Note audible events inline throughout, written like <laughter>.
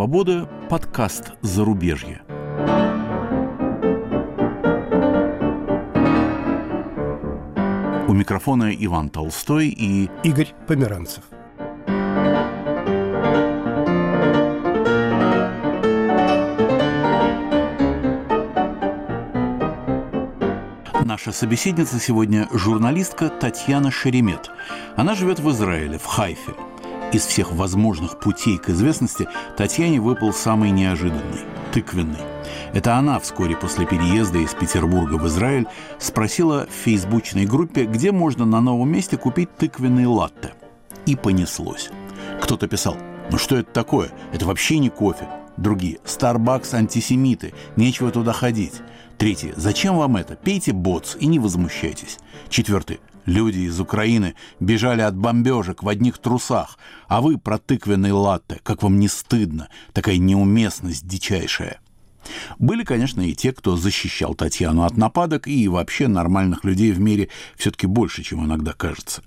свободы» подкаст «Зарубежье». У микрофона Иван Толстой и Игорь Померанцев. Наша собеседница сегодня журналистка Татьяна Шеремет. Она живет в Израиле, в Хайфе. Из всех возможных путей к известности Татьяне выпал самый неожиданный – тыквенный. Это она вскоре после переезда из Петербурга в Израиль спросила в фейсбучной группе, где можно на новом месте купить тыквенный латте. И понеслось. Кто-то писал, ну что это такое? Это вообще не кофе. Другие, Starbucks антисемиты, нечего туда ходить. Третье. Зачем вам это? Пейте боц и не возмущайтесь. Четвертый. Люди из Украины бежали от бомбежек в одних трусах, а вы про тыквенный латте. Как вам не стыдно? Такая неуместность дичайшая. Были, конечно, и те, кто защищал Татьяну от нападок, и вообще нормальных людей в мире все-таки больше, чем иногда кажется.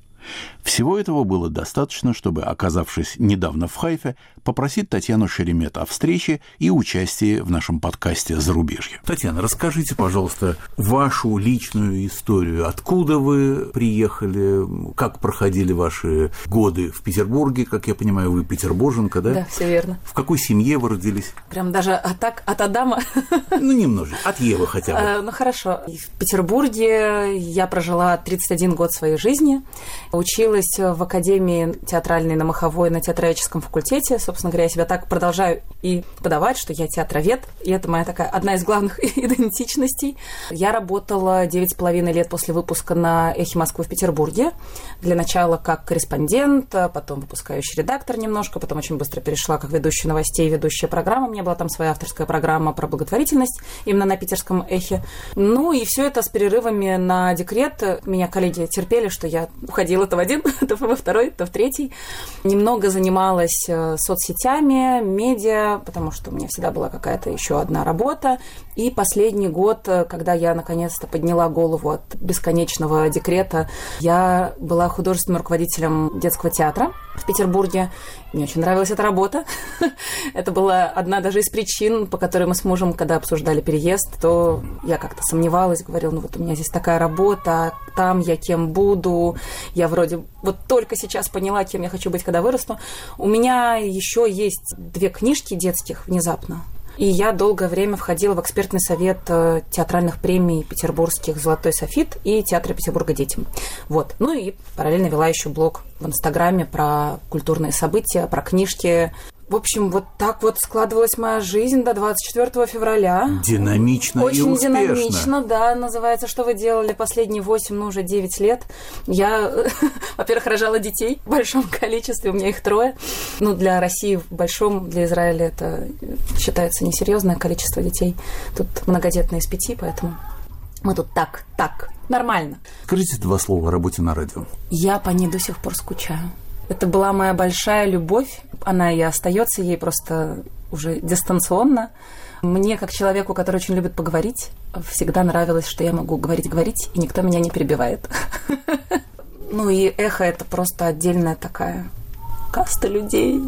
Всего этого было достаточно, чтобы, оказавшись недавно в Хайфе, попросить Татьяну Шеремет о встрече и участии в нашем подкасте «Зарубежье». Татьяна, расскажите, пожалуйста, вашу личную историю. Откуда вы приехали, как проходили ваши годы в Петербурге? Как я понимаю, вы петербурженка, да? Да, все верно. В какой семье вы родились? Прям даже от, так, от Адама? <laughs> Ну, немножко. От Евы хотя бы. А, ну, хорошо. В Петербурге я прожила 31 год своей жизни. Училась в Академии театральной на Маховой на театральческом факультете. Собственно говоря, я себя так продолжаю и подавать, что я театровед. И это моя такая одна из главных <laughs> идентичностей. Я работала 9,5 лет после выпуска на «Эхе Москвы» в Петербурге. Для начала как корреспондент, потом выпускающий редактор немножко, потом очень быстро перешла как ведущая новостей, ведущая программа. У меня была там своя авторская программа про благотворительность именно на питерском «Эхе». Ну и все это с перерывами на декрет. Меня коллеги терпели, что я уходила ходила то в один, <laughs> то во второй, то в третий. Немного занималась э, соцсетями, медиа, потому что у меня всегда была какая-то еще одна работа. И последний год, э, когда я наконец-то подняла голову от бесконечного декрета, я была художественным руководителем детского театра в Петербурге. Мне очень нравилась эта работа. <laughs> Это была одна даже из причин, по которой мы с мужем, когда обсуждали переезд, то я как-то сомневалась, говорила, ну вот у меня здесь такая работа, там я кем буду, я вроде вот только сейчас поняла, кем я хочу быть, когда вырасту. У меня еще есть две книжки детских внезапно. И я долгое время входила в экспертный совет э, театральных премий петербургских «Золотой софит» и Театра Петербурга детям. Вот. Ну и параллельно вела еще блог в Инстаграме про культурные события, про книжки, в общем, вот так вот складывалась моя жизнь до 24 февраля. Динамично Очень и успешно. динамично, да, называется «Что вы делали последние 8, ну уже 9 лет». Я, <laughs> во-первых, рожала детей в большом <laughs> количестве, у меня их трое. Ну, для России в большом, для Израиля это считается несерьезное количество детей. Тут многодетные из пяти, поэтому мы тут так, так, нормально. Скажите два слова о работе на радио. Я по ней до сих пор скучаю. Это была моя большая любовь. Она и остается ей просто уже дистанционно. Мне, как человеку, который очень любит поговорить, всегда нравилось, что я могу говорить-говорить, и никто меня не перебивает. <laughs> Ну и эхо — это просто отдельная такая каста людей.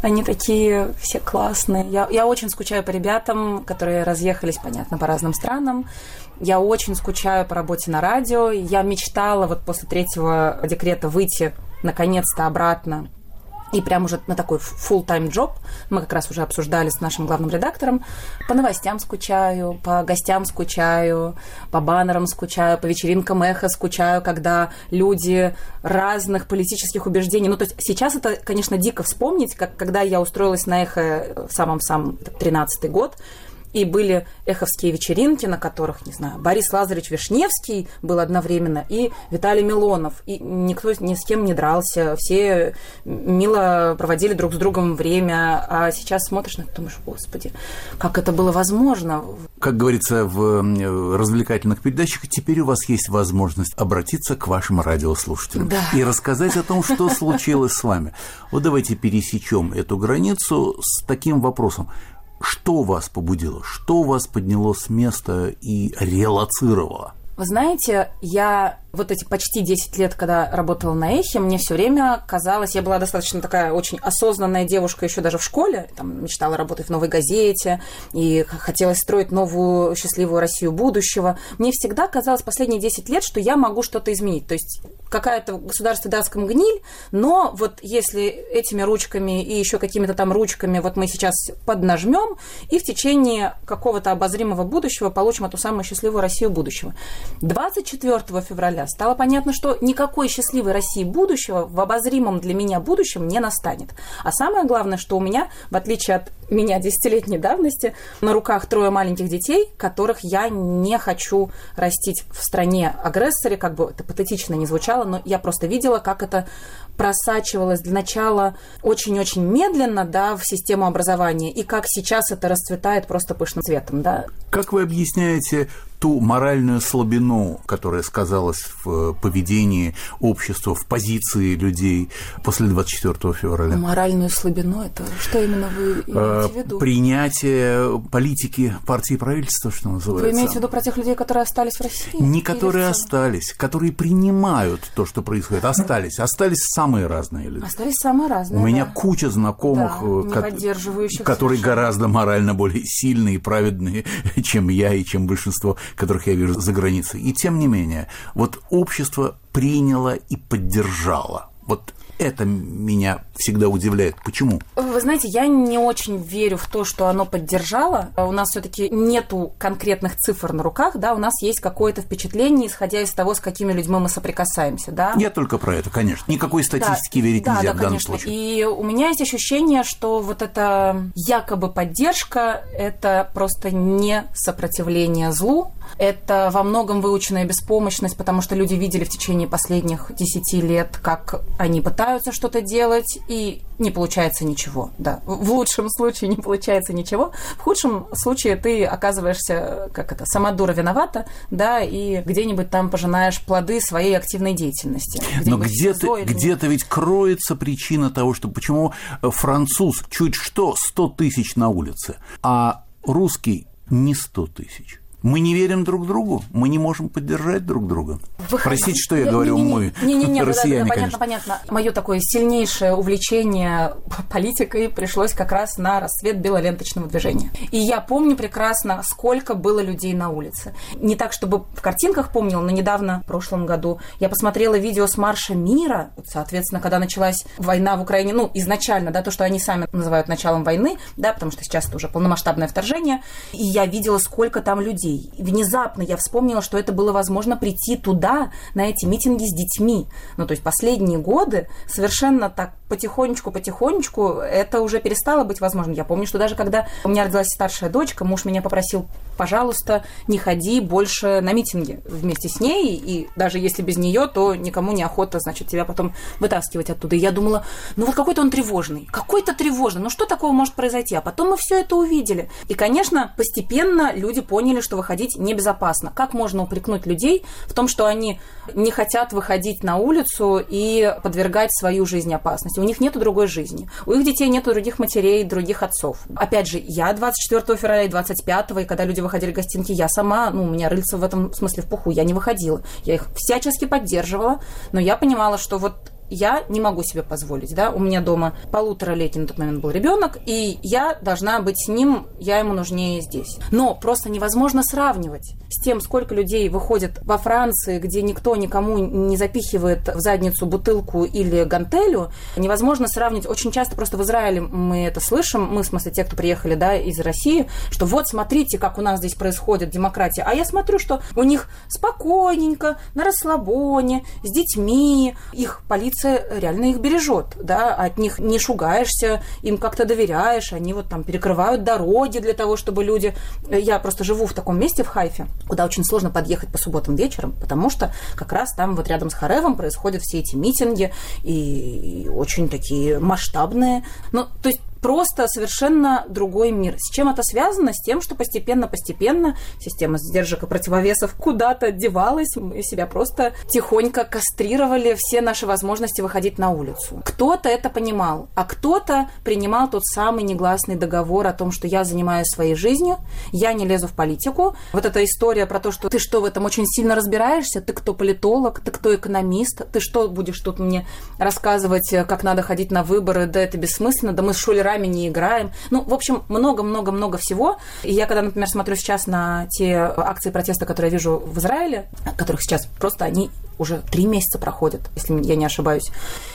Они такие все классные. Я, я очень скучаю по ребятам, которые разъехались, понятно, по разным странам. Я очень скучаю по работе на радио. Я мечтала вот после третьего декрета выйти наконец-то обратно и прям уже на такой full-time job. Мы как раз уже обсуждали с нашим главным редактором. По новостям скучаю, по гостям скучаю, по баннерам скучаю, по вечеринкам эхо скучаю, когда люди разных политических убеждений. Ну, то есть сейчас это, конечно, дико вспомнить, как когда я устроилась на эхо в самом-самом 13-й год, и были эховские вечеринки, на которых, не знаю, Борис Лазаревич Вишневский был одновременно, и Виталий Милонов. И никто ни с кем не дрался, все мило проводили друг с другом время. А сейчас смотришь на это, думаешь, господи, как это было возможно? Как говорится в развлекательных передачах, теперь у вас есть возможность обратиться к вашим радиослушателям да. и рассказать о том, что случилось с вами. Вот давайте пересечем эту границу с таким вопросом. Что вас побудило? Что вас подняло с места и релацировало? Вы знаете, я вот эти почти 10 лет, когда работала на Эхе, мне все время казалось, я была достаточно такая очень осознанная девушка еще даже в школе, там мечтала работать в новой газете и хотелось строить новую счастливую Россию будущего. Мне всегда казалось последние 10 лет, что я могу что-то изменить. То есть какая-то государство даст гниль, но вот если этими ручками и еще какими-то там ручками вот мы сейчас поднажмем и в течение какого-то обозримого будущего получим эту самую счастливую Россию будущего. 24 февраля стало понятно, что никакой счастливой России будущего в обозримом для меня будущем не настанет. А самое главное, что у меня, в отличие от меня десятилетней давности, на руках трое маленьких детей, которых я не хочу растить в стране агрессоре, как бы это патетично не звучало, но я просто видела, как это просачивалось для начала очень-очень медленно, да, в систему образования, и как сейчас это расцветает просто пышным цветом, да. Как вы объясняете ту моральную слабину, которая сказалась в поведении общества, в позиции людей после 24 февраля? Моральную слабину – это что именно вы имеете э, в виду? Принятие политики партии и правительства, что называется. Вы имеете в виду про тех людей, которые остались в России? Не которые остались, которые принимают то, что происходит. Остались. Остались самые разные люди. Остались самые разные, У меня да. куча знакомых, да, э, ко- которые совершенно. гораздо морально более сильные и праведные, <laughs> чем я и чем большинство которых я вижу за границей. И тем не менее, вот общество приняло и поддержало. Вот это меня всегда удивляет. Почему? Вы знаете, я не очень верю в то, что оно поддержало. У нас все-таки нету конкретных цифр на руках, да, у нас есть какое-то впечатление, исходя из того, с какими людьми мы соприкасаемся, да. Я только про это, конечно. Никакой статистики да, верить да, нельзя да, в данном конечно. случае. И у меня есть ощущение, что вот эта якобы поддержка – это просто не сопротивление злу, это во многом выученная беспомощность, потому что люди видели в течение последних десяти лет, как они пытаются что-то делать, и не получается ничего. Да. В лучшем случае не получается ничего, в худшем случае ты оказываешься, как это, сама дура виновата, да, и где-нибудь там пожинаешь плоды своей активной деятельности. Но где-то, где-то ведь кроется причина того, что почему француз чуть что 100 тысяч на улице, а русский не 100 тысяч. Мы не верим друг другу, мы не можем поддержать друг друга. Вы Простите, что я Не- говорю, не- не- мы не, не, не, россияне, понятно, конечно. понятно. Мое такое сильнейшее увлечение <laughs> политикой пришлось как раз на рассвет белоленточного движения. И я помню прекрасно, сколько было людей на улице. Не так, чтобы в картинках помнила, но недавно, в прошлом году, я посмотрела видео с марша мира, вот, соответственно, когда началась война в Украине, ну, изначально, да, то, что они сами называют началом войны, да, потому что сейчас это уже полномасштабное вторжение, и я видела, сколько там людей. И внезапно я вспомнила, что это было возможно прийти туда, на эти митинги с детьми. Ну, то есть последние годы совершенно так потихонечку-потихонечку это уже перестало быть возможным. Я помню, что даже когда у меня родилась старшая дочка, муж меня попросил, пожалуйста, не ходи больше на митинги вместе с ней, и даже если без нее, то никому не охота, значит, тебя потом вытаскивать оттуда. И я думала, ну вот какой-то он тревожный, какой-то тревожный, ну что такого может произойти? А потом мы все это увидели. И, конечно, постепенно люди поняли, что выходить небезопасно. Как можно упрекнуть людей в том, что они не хотят выходить на улицу и подвергать свою жизнь опасности? У них нет другой жизни. У их детей нет других матерей, других отцов. Опять же, я 24 февраля и 25, и когда люди выходили в гостинки, я сама, ну, у меня рыльца в этом смысле в пуху, я не выходила. Я их всячески поддерживала, но я понимала, что вот я не могу себе позволить, да, у меня дома полуторалетний на тот момент был ребенок, и я должна быть с ним, я ему нужнее здесь. Но просто невозможно сравнивать тем, сколько людей выходит во Франции, где никто никому не запихивает в задницу бутылку или гантелю, невозможно сравнить. Очень часто просто в Израиле мы это слышим, мы, в смысле, те, кто приехали, да, из России, что вот, смотрите, как у нас здесь происходит демократия. А я смотрю, что у них спокойненько, на расслабоне, с детьми, их полиция реально их бережет, да, от них не шугаешься, им как-то доверяешь, они вот там перекрывают дороги для того, чтобы люди... Я просто живу в таком месте, в Хайфе, куда очень сложно подъехать по субботам вечером, потому что как раз там вот рядом с Харевом происходят все эти митинги и очень такие масштабные. Ну, то есть просто совершенно другой мир. С чем это связано? С тем, что постепенно-постепенно система сдержек и противовесов куда-то девалась, мы себя просто тихонько кастрировали все наши возможности выходить на улицу. Кто-то это понимал, а кто-то принимал тот самый негласный договор о том, что я занимаюсь своей жизнью, я не лезу в политику. Вот эта история про то, что ты что в этом очень сильно разбираешься, ты кто политолог, ты кто экономист, ты что будешь тут мне рассказывать, как надо ходить на выборы, да это бессмысленно, да мы с шулерами играми, не играем. Ну, в общем, много-много-много всего. И я, когда, например, смотрю сейчас на те акции протеста, которые я вижу в Израиле, которых сейчас просто они уже три месяца проходят, если я не ошибаюсь.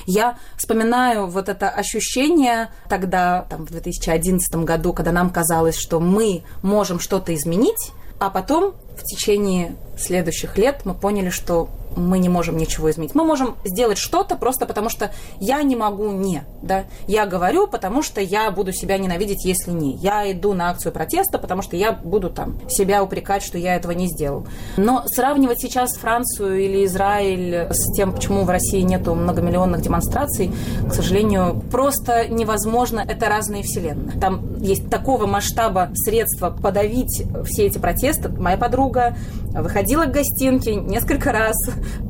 Я вспоминаю вот это ощущение тогда, там, в 2011 году, когда нам казалось, что мы можем что-то изменить, а потом в течение следующих лет мы поняли, что мы не можем ничего изменить. Мы можем сделать что-то просто потому, что я не могу не. Да? Я говорю, потому что я буду себя ненавидеть, если не. Я иду на акцию протеста, потому что я буду там себя упрекать, что я этого не сделал. Но сравнивать сейчас Францию или Израиль с тем, почему в России нету многомиллионных демонстраций, к сожалению, просто невозможно. Это разные вселенные. Там есть такого масштаба средства подавить все эти протесты. Моя подруга выходила к гостинке несколько раз,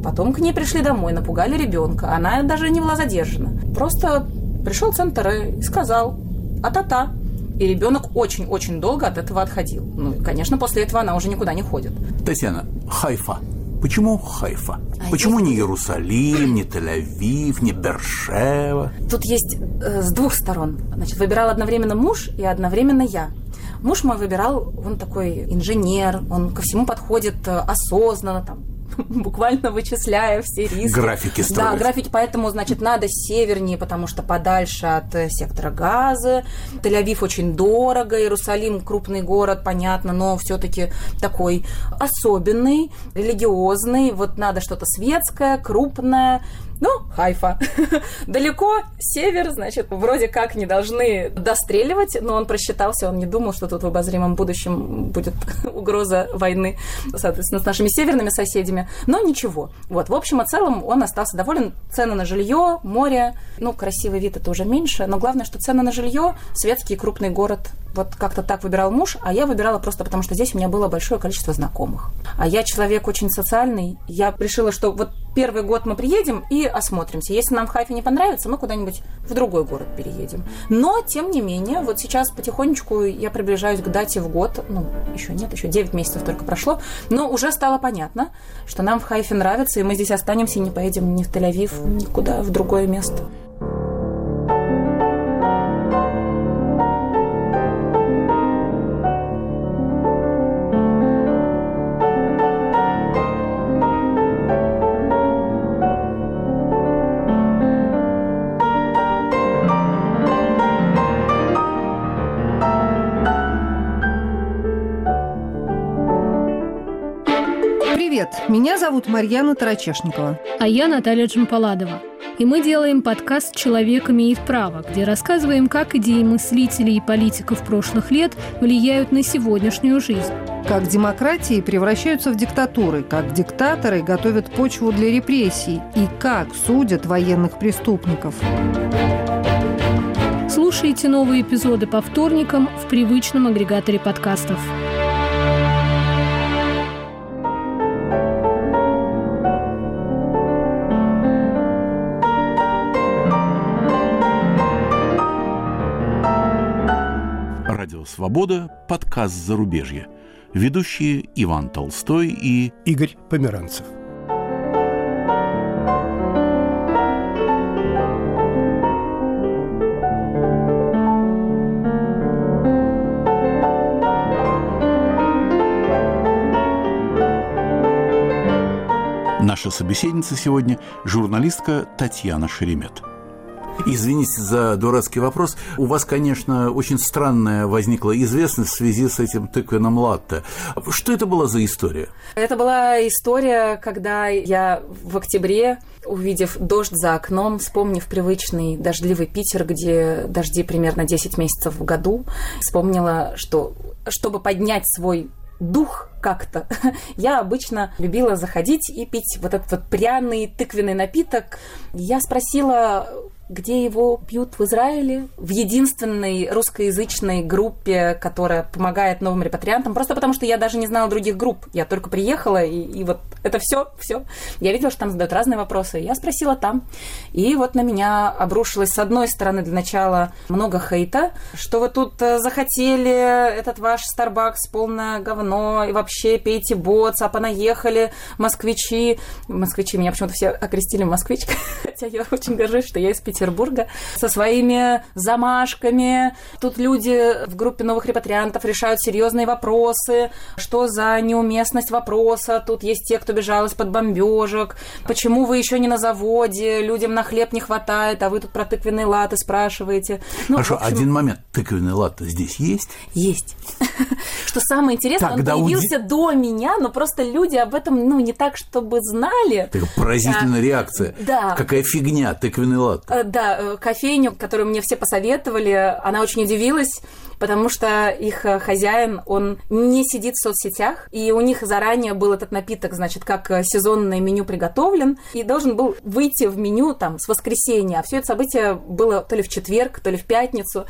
Потом к ней пришли домой, напугали ребенка. Она даже не была задержана. Просто пришел центр и сказал «а-та-та». И ребенок очень-очень долго от этого отходил. Ну, и, конечно, после этого она уже никуда не ходит. Татьяна, Хайфа. Почему Хайфа? А Почему есть... не Иерусалим, не Тель-Авив, не Бершева? Тут есть э, с двух сторон. Значит, выбирал одновременно муж и одновременно я. Муж мой выбирал, он такой инженер, он ко всему подходит э, осознанно, там, <laughs> буквально вычисляя все риски. Графики строить. Да, графики, поэтому, значит, надо севернее, потому что подальше от э, сектора газа. Тель-Авив очень дорого, Иерусалим крупный город, понятно, но все-таки такой особенный, религиозный. Вот надо что-то светское, крупное, ну, Хайфа. <laughs> Далеко, север, значит, вроде как не должны достреливать, но он просчитался, он не думал, что тут в обозримом будущем будет <laughs> угроза войны, соответственно, с нашими северными соседями. Но ничего. Вот, в общем и целом он остался доволен. Цены на жилье, море, ну, красивый вид это уже меньше, но главное, что цены на жилье, светский крупный город вот как-то так выбирал муж, а я выбирала просто потому, что здесь у меня было большое количество знакомых. А я человек очень социальный. Я решила, что вот первый год мы приедем и осмотримся. Если нам в Хайфе не понравится, мы куда-нибудь в другой город переедем. Но, тем не менее, вот сейчас потихонечку я приближаюсь к дате в год. Ну, еще нет, еще 9 месяцев только прошло. Но уже стало понятно, что нам в Хайфе нравится, и мы здесь останемся и не поедем ни в Тель-Авив, никуда, в другое место. Меня зовут Марьяна Тарачешникова. А я Наталья Джампаладова. И мы делаем подкаст «Человек имеет право», где рассказываем, как идеи мыслителей и политиков прошлых лет влияют на сегодняшнюю жизнь. Как демократии превращаются в диктатуры, как диктаторы готовят почву для репрессий и как судят военных преступников. Слушайте новые эпизоды по вторникам в привычном агрегаторе подкастов. «Свобода» – подкаст «Зарубежье». Ведущие Иван Толстой и Игорь Померанцев. Наша собеседница сегодня – журналистка Татьяна Шеремет. Извините за дурацкий вопрос. У вас, конечно, очень странная возникла известность в связи с этим тыквенным латте. Что это была за история? Это была история, когда я в октябре, увидев дождь за окном, вспомнив привычный дождливый Питер, где дожди примерно 10 месяцев в году, вспомнила, что чтобы поднять свой дух как-то. <laughs> Я обычно любила заходить и пить вот этот вот пряный тыквенный напиток. Я спросила где его пьют в Израиле, в единственной русскоязычной группе, которая помогает новым репатриантам, просто потому что я даже не знала других групп. Я только приехала, и, и вот это все, все. Я видела, что там задают разные вопросы. Я спросила там. И вот на меня обрушилось, с одной стороны, для начала много хейта, что вы тут э, захотели, этот ваш Starbucks полное говно, и вообще пейте боц, а понаехали москвичи. Москвичи, меня почему-то все окрестили москвичкой, <laughs> хотя я очень горжусь, что я из Петербурга, со своими замашками. Тут люди в группе новых репатриантов решают серьезные вопросы, что за неуместность вопроса, тут есть те, кто бежал из-под бомбежек, почему вы еще не на заводе, людям на хлеб не хватает, а вы тут про тыквенные латы спрашиваете. Ну, Хорошо, общем... один момент. Тыквенный латы здесь есть? Есть. <laughs> Что самое интересное, он появился до меня, но просто люди об этом, ну, не так, чтобы знали. Поразительная реакция. Да. Какая фигня, тыквенный латы. Да, э, кофейню, которую мне все посоветовали, она очень удивилась, потому что их э, хозяин, он не сидит в соцсетях, и у них заранее был этот напиток, значит, как сезонное меню приготовлен, и должен был выйти в меню там с воскресенья, а все это событие было то ли в четверг, то ли в пятницу,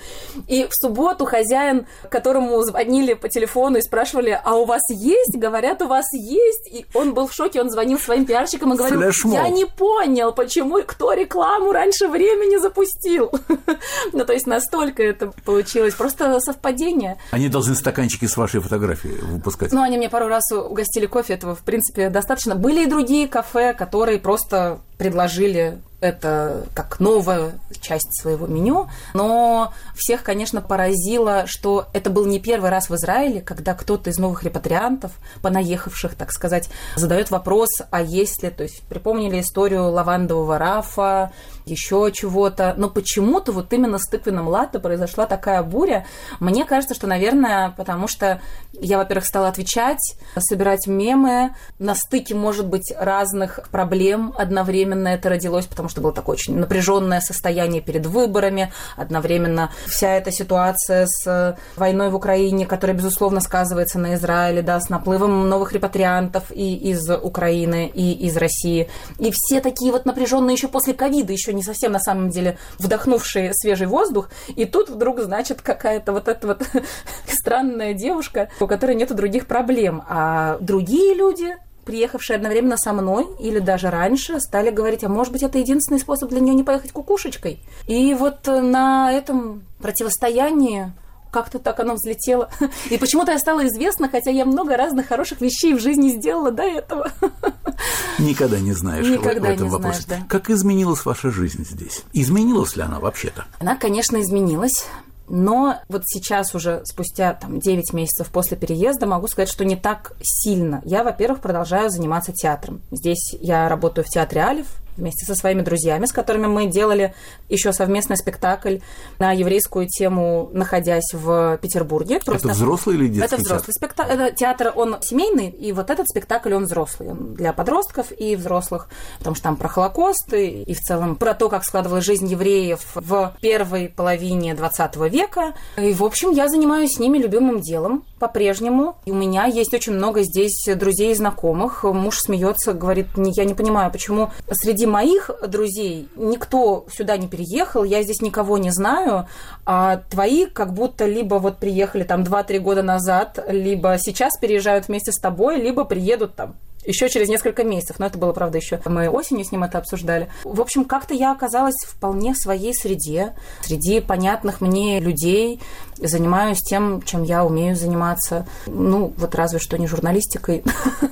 и в субботу хозяин, которому звонили по телефону и спрашивали, а у вас есть? Говорят, у вас есть, и он был в шоке, он звонил своим пиарщикам и говорил, Флешмоб. я не понял, почему, кто рекламу раньше времени запустил. <laughs> ну, то есть настолько это получилось, просто совпадение. Они должны стаканчики с вашей фотографией выпускать. Ну, они мне пару раз угостили кофе, этого, в принципе, достаточно. Были и другие кафе, которые просто предложили это как новая часть своего меню, но всех, конечно, поразило, что это был не первый раз в Израиле, когда кто-то из новых репатриантов, понаехавших, так сказать, задает вопрос, а есть ли, то есть припомнили историю лавандового рафа, еще чего-то, но почему-то вот именно с тыквенным латте произошла такая буря. Мне кажется, что, наверное, потому что я, во-первых, стала отвечать, собирать мемы, на стыке, может быть, разных проблем одновременно это родилось, потому что было такое очень напряженное состояние перед выборами, одновременно вся эта ситуация с войной в Украине, которая, безусловно, сказывается на Израиле, да, с наплывом новых репатриантов и из Украины, и из России. И все такие вот напряженные еще после ковида, еще не совсем на самом деле вдохнувшие свежий воздух, и тут вдруг, значит, какая-то вот эта вот <laughs> странная девушка, у которой нет других проблем, а другие люди приехавшие одновременно со мной или даже раньше, стали говорить, а может быть, это единственный способ для нее не поехать кукушечкой. И вот на этом противостоянии как-то так оно взлетело. <laughs> И почему-то я стала известна, хотя я много разных хороших вещей в жизни сделала до этого. <laughs> Никогда не знаешь Никогда в этом не вопросе. Знаешь, да. Как изменилась ваша жизнь здесь? Изменилась ли она вообще-то? Она, конечно, изменилась. Но вот сейчас уже, спустя там, 9 месяцев после переезда, могу сказать, что не так сильно. Я, во-первых, продолжаю заниматься театром. Здесь я работаю в театре Алиф, вместе со своими друзьями, с которыми мы делали еще совместный спектакль на еврейскую тему, находясь в Петербурге. Просто... Это взрослый или детский Это взрослый спектакль. Это театр, он семейный, и вот этот спектакль, он взрослый. Он для подростков и взрослых, потому что там про Холокост и, и в целом про то, как складывалась жизнь евреев в первой половине 20 века. И, в общем, я занимаюсь с ними любимым делом по-прежнему. У меня есть очень много здесь друзей и знакомых. Муж смеется, говорит, я не понимаю, почему среди моих друзей никто сюда не переехал, я здесь никого не знаю, а твои как будто либо вот приехали там 2-3 года назад, либо сейчас переезжают вместе с тобой, либо приедут там еще через несколько месяцев. Но это было, правда, еще мы осенью с ним это обсуждали. В общем, как-то я оказалась вполне в своей среде, среди понятных мне людей, занимаюсь тем, чем я умею заниматься. Ну, вот разве что не журналистикой,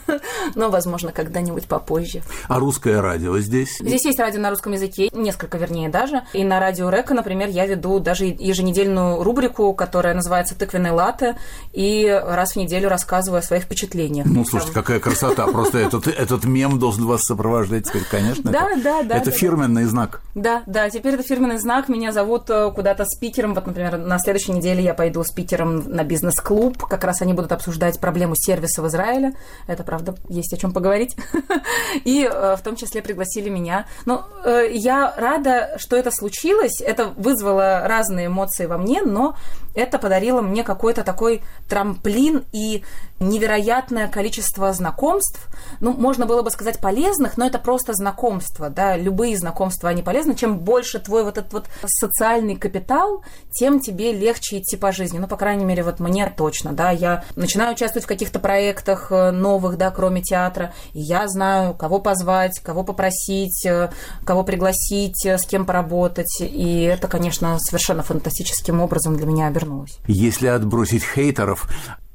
<laughs> но, возможно, когда-нибудь попозже. А русское радио здесь? Здесь есть радио на русском языке, несколько вернее даже. И на радио Река, например, я веду даже еженедельную рубрику, которая называется «Тыквенные латы», и раз в неделю рассказываю о своих впечатлениях. Ну, слушайте, какая красота! Просто <laughs> этот, этот мем должен вас сопровождать теперь, конечно. Да, да, да. Это фирменный знак. Да, да, теперь это фирменный знак. Меня зовут э, куда-то спикером. Вот, например, на следующей неделе я пойду с Питером на бизнес-клуб. Как раз они будут обсуждать проблему сервиса в Израиле. Это, правда, есть о чем поговорить. <laughs> И э, в том числе пригласили меня. Но э, я рада, что это случилось. Это вызвало разные эмоции во мне, но это подарило мне какой-то такой трамплин и невероятное количество знакомств. Ну, можно было бы сказать полезных, но это просто знакомства, да, любые знакомства, они полезны. Чем больше твой вот этот вот социальный капитал, тем тебе легче идти по жизни. Ну, по крайней мере, вот мне точно, да, я начинаю участвовать в каких-то проектах э, новых, да, кроме театра, и я знаю, кого позвать, кого попросить, э, кого пригласить, э, с кем поработать, и это, конечно, совершенно фантастическим образом для меня обернулось. Если отбросить хейтеров,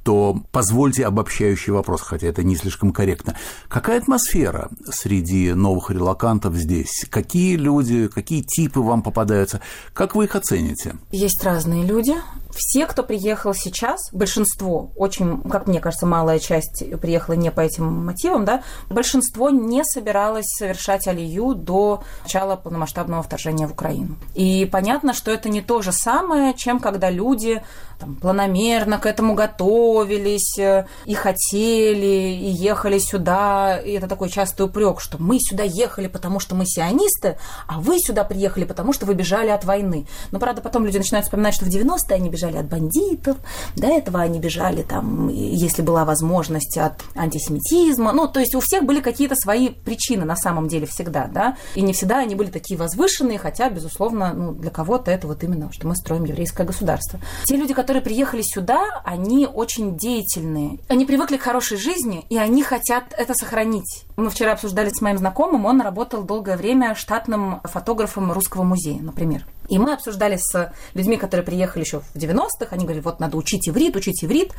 то позвольте обобщающий вопрос, хотя это не слишком корректно. Какая атмосфера среди новых релакантов здесь? Какие люди, какие типы вам попадаются? Как вы их оцените? Есть разные люди. Все, кто приехал сейчас, большинство, очень, как мне кажется, малая часть приехала не по этим мотивам, да, большинство не собиралось совершать алию до начала полномасштабного вторжения в Украину. И понятно, что это не то же самое, чем когда люди там, планомерно к этому готовились э, и хотели, и ехали сюда. И это такой частый упрек, что мы сюда ехали, потому что мы сионисты, а вы сюда приехали, потому что вы бежали от войны. Но, правда, потом люди начинают вспоминать, что в 90-е они бежали от бандитов, до этого они бежали, там, если была возможность, от антисемитизма. Ну, то есть у всех были какие-то свои причины на самом деле всегда, да, и не всегда они были такие возвышенные, хотя, безусловно, ну, для кого-то это вот именно, что мы строим еврейское государство. Те люди, которые приехали сюда, они очень деятельные. Они привыкли к хорошей жизни, и они хотят это сохранить. Мы вчера обсуждали с моим знакомым, он работал долгое время штатным фотографом Русского музея, например. И мы обсуждали с людьми, которые приехали еще в 90-х, они говорили, вот надо учить иврит, учить иврит.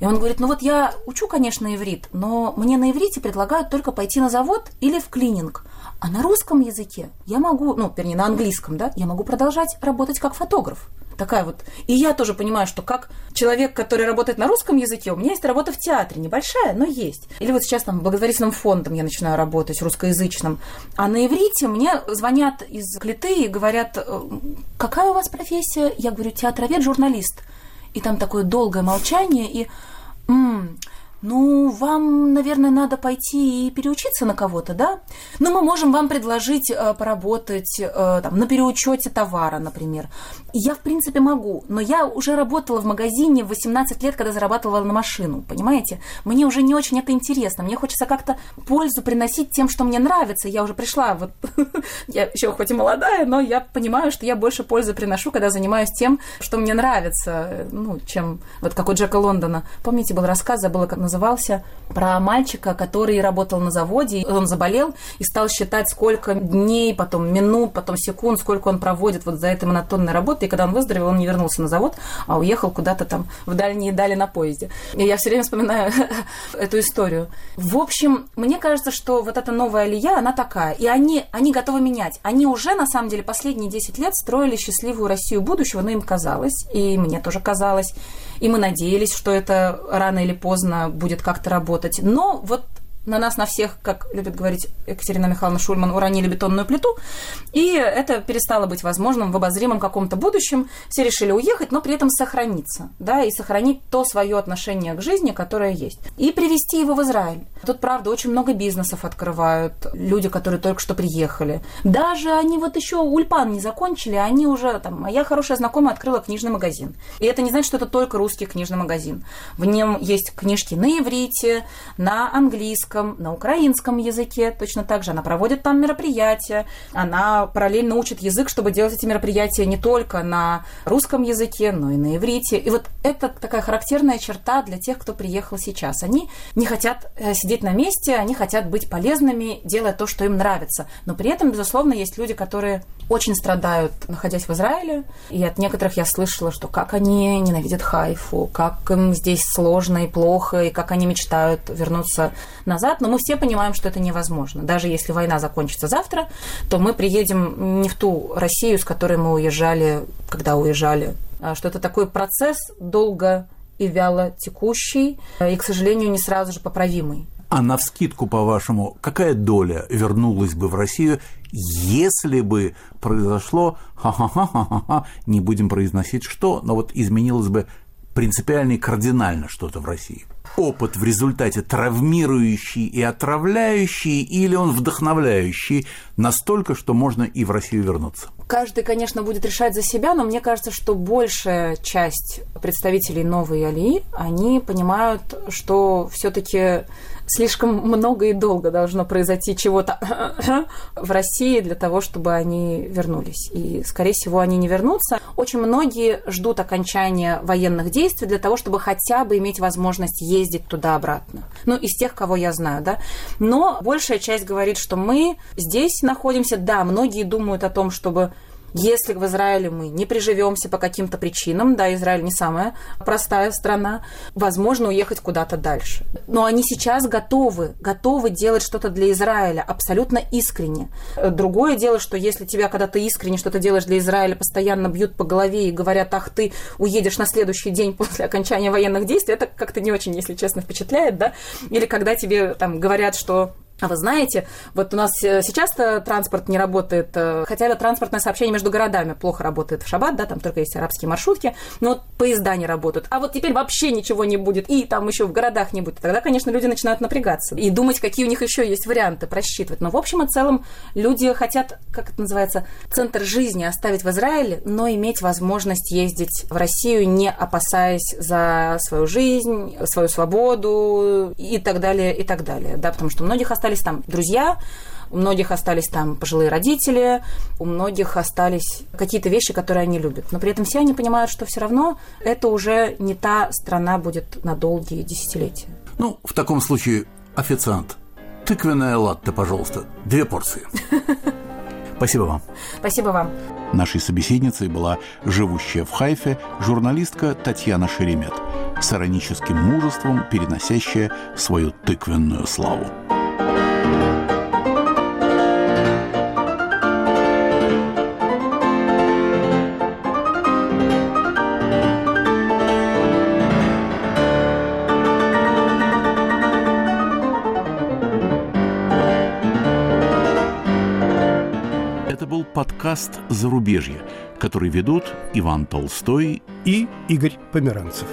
И он говорит, ну вот я учу, конечно, иврит, но мне на иврите предлагают только пойти на завод или в клининг. А на русском языке я могу, ну, вернее, на английском, да, я могу продолжать работать как фотограф такая вот. И я тоже понимаю, что как человек, который работает на русском языке, у меня есть работа в театре, небольшая, но есть. Или вот сейчас там благотворительным фондом я начинаю работать, русскоязычным. А на иврите мне звонят из Клиты и говорят, «Э, какая у вас профессия? Я говорю, театровед, журналист. И там такое долгое молчание, и... М-м, ну, вам, наверное, надо пойти и переучиться на кого-то, да? Но ну, мы можем вам предложить э, поработать э, там, на переучете товара, например. Я, в принципе, могу, но я уже работала в магазине в 18 лет, когда зарабатывала на машину, понимаете? Мне уже не очень это интересно. Мне хочется как-то пользу приносить тем, что мне нравится. Я уже пришла, вот <laughs> я еще хоть и молодая, но я понимаю, что я больше пользы приношу, когда занимаюсь тем, что мне нравится, ну, чем вот как у Джека Лондона. Помните, был рассказ, забыла, как назывался, про мальчика, который работал на заводе, он заболел и стал считать, сколько дней, потом минут, потом секунд, сколько он проводит вот за этой монотонной работой. И когда он выздоровел, он не вернулся на завод, а уехал куда-то там в дальние дали на поезде. И я все время вспоминаю <laughs> эту историю. В общем, мне кажется, что вот эта новая Алия, она такая. И они, они готовы менять. Они уже, на самом деле, последние 10 лет строили счастливую Россию будущего, но им казалось, и мне тоже казалось, и мы надеялись, что это рано или поздно будет как-то работать. Но вот на нас, на всех, как любит говорить Екатерина Михайловна Шульман, уронили бетонную плиту, и это перестало быть возможным в обозримом каком-то будущем. Все решили уехать, но при этом сохраниться, да, и сохранить то свое отношение к жизни, которое есть. И привести его в Израиль. Тут, правда, очень много бизнесов открывают люди, которые только что приехали. Даже они вот еще ульпан не закончили, они уже, там, моя хорошая знакомая открыла книжный магазин. И это не значит, что это только русский книжный магазин. В нем есть книжки на иврите, на английском, русском, на украинском языке точно так же. Она проводит там мероприятия, она параллельно учит язык, чтобы делать эти мероприятия не только на русском языке, но и на иврите. И вот это такая характерная черта для тех, кто приехал сейчас. Они не хотят э, сидеть на месте, они хотят быть полезными, делая то, что им нравится. Но при этом, безусловно, есть люди, которые очень страдают, находясь в Израиле. И от некоторых я слышала, что как они ненавидят Хайфу, как им здесь сложно и плохо, и как они мечтают вернуться назад. Но мы все понимаем, что это невозможно. Даже если война закончится завтра, то мы приедем не в ту Россию, с которой мы уезжали, когда уезжали. А что это такой процесс долго и вяло текущий, и, к сожалению, не сразу же поправимый. А на вскидку, по-вашему, какая доля вернулась бы в Россию, если бы произошло, ха-ха-ха-ха-ха, не будем произносить что, но вот изменилось бы принципиально и кардинально что-то в России? Опыт в результате травмирующий и отравляющий, или он вдохновляющий настолько, что можно и в Россию вернуться? каждый, конечно, будет решать за себя, но мне кажется, что большая часть представителей новой Алии, они понимают, что все-таки слишком много и долго должно произойти чего-то в России для того, чтобы они вернулись. И, скорее всего, они не вернутся. Очень многие ждут окончания военных действий для того, чтобы хотя бы иметь возможность ездить туда-обратно. Ну, из тех, кого я знаю, да. Но большая часть говорит, что мы здесь находимся. Да, многие думают о том, чтобы если в Израиле мы не приживемся по каким-то причинам, да, Израиль не самая простая страна, возможно уехать куда-то дальше. Но они сейчас готовы, готовы делать что-то для Израиля абсолютно искренне. Другое дело, что если тебя, когда ты искренне что-то делаешь для Израиля, постоянно бьют по голове и говорят, ах, ты уедешь на следующий день после окончания военных действий, это как-то не очень, если честно, впечатляет, да? Или когда тебе там говорят, что а вы знаете, вот у нас э, сейчас-то транспорт не работает, э, хотя транспортное сообщение между городами плохо работает в шаббат, да, там только есть арабские маршрутки, но вот поезда не работают. А вот теперь вообще ничего не будет, и там еще в городах не будет. Тогда, конечно, люди начинают напрягаться и думать, какие у них еще есть варианты просчитывать. Но в общем и целом люди хотят, как это называется, центр жизни оставить в Израиле, но иметь возможность ездить в Россию, не опасаясь за свою жизнь, свою свободу и так далее, и так далее. Да, потому что многих остались остались там друзья, у многих остались там пожилые родители, у многих остались какие-то вещи, которые они любят. Но при этом все они понимают, что все равно это уже не та страна будет на долгие десятилетия. Ну, в таком случае, официант, тыквенная латте, пожалуйста, две порции. <laughs> Спасибо вам. Спасибо вам. Нашей собеседницей была живущая в Хайфе журналистка Татьяна Шеремет, с ироническим мужеством переносящая свою тыквенную славу. Подкаст «Зарубежье», который ведут Иван Толстой и Игорь Померанцев.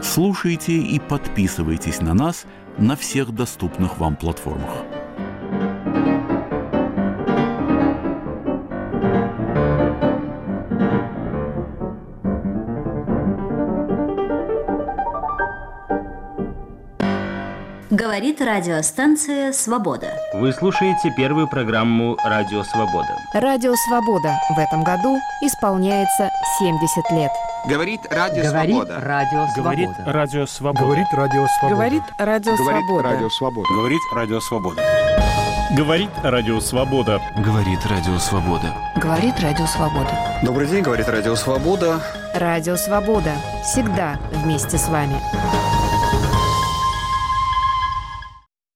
Слушайте и подписывайтесь на нас на всех доступных вам платформах. Говорит радиостанция «Свобода». Вы слушаете первую программу «Радио Свобода». «Радио Свобода» в этом году исполняется 70 лет. Говорит Радио Говорит Свобода. Радио Говорит Свобода. Радио Свобода. Говорит Радио Свобода. Говорит Радио Говорит Свобода. Радио Свобода. Говорит Радио Свобода. Говорит Радио Свобода. Говорит Радио Свобода. Говорит Радио Свобода. Добрый день, говорит Радио Свобода. Радио Свобода. Всегда вместе с вами.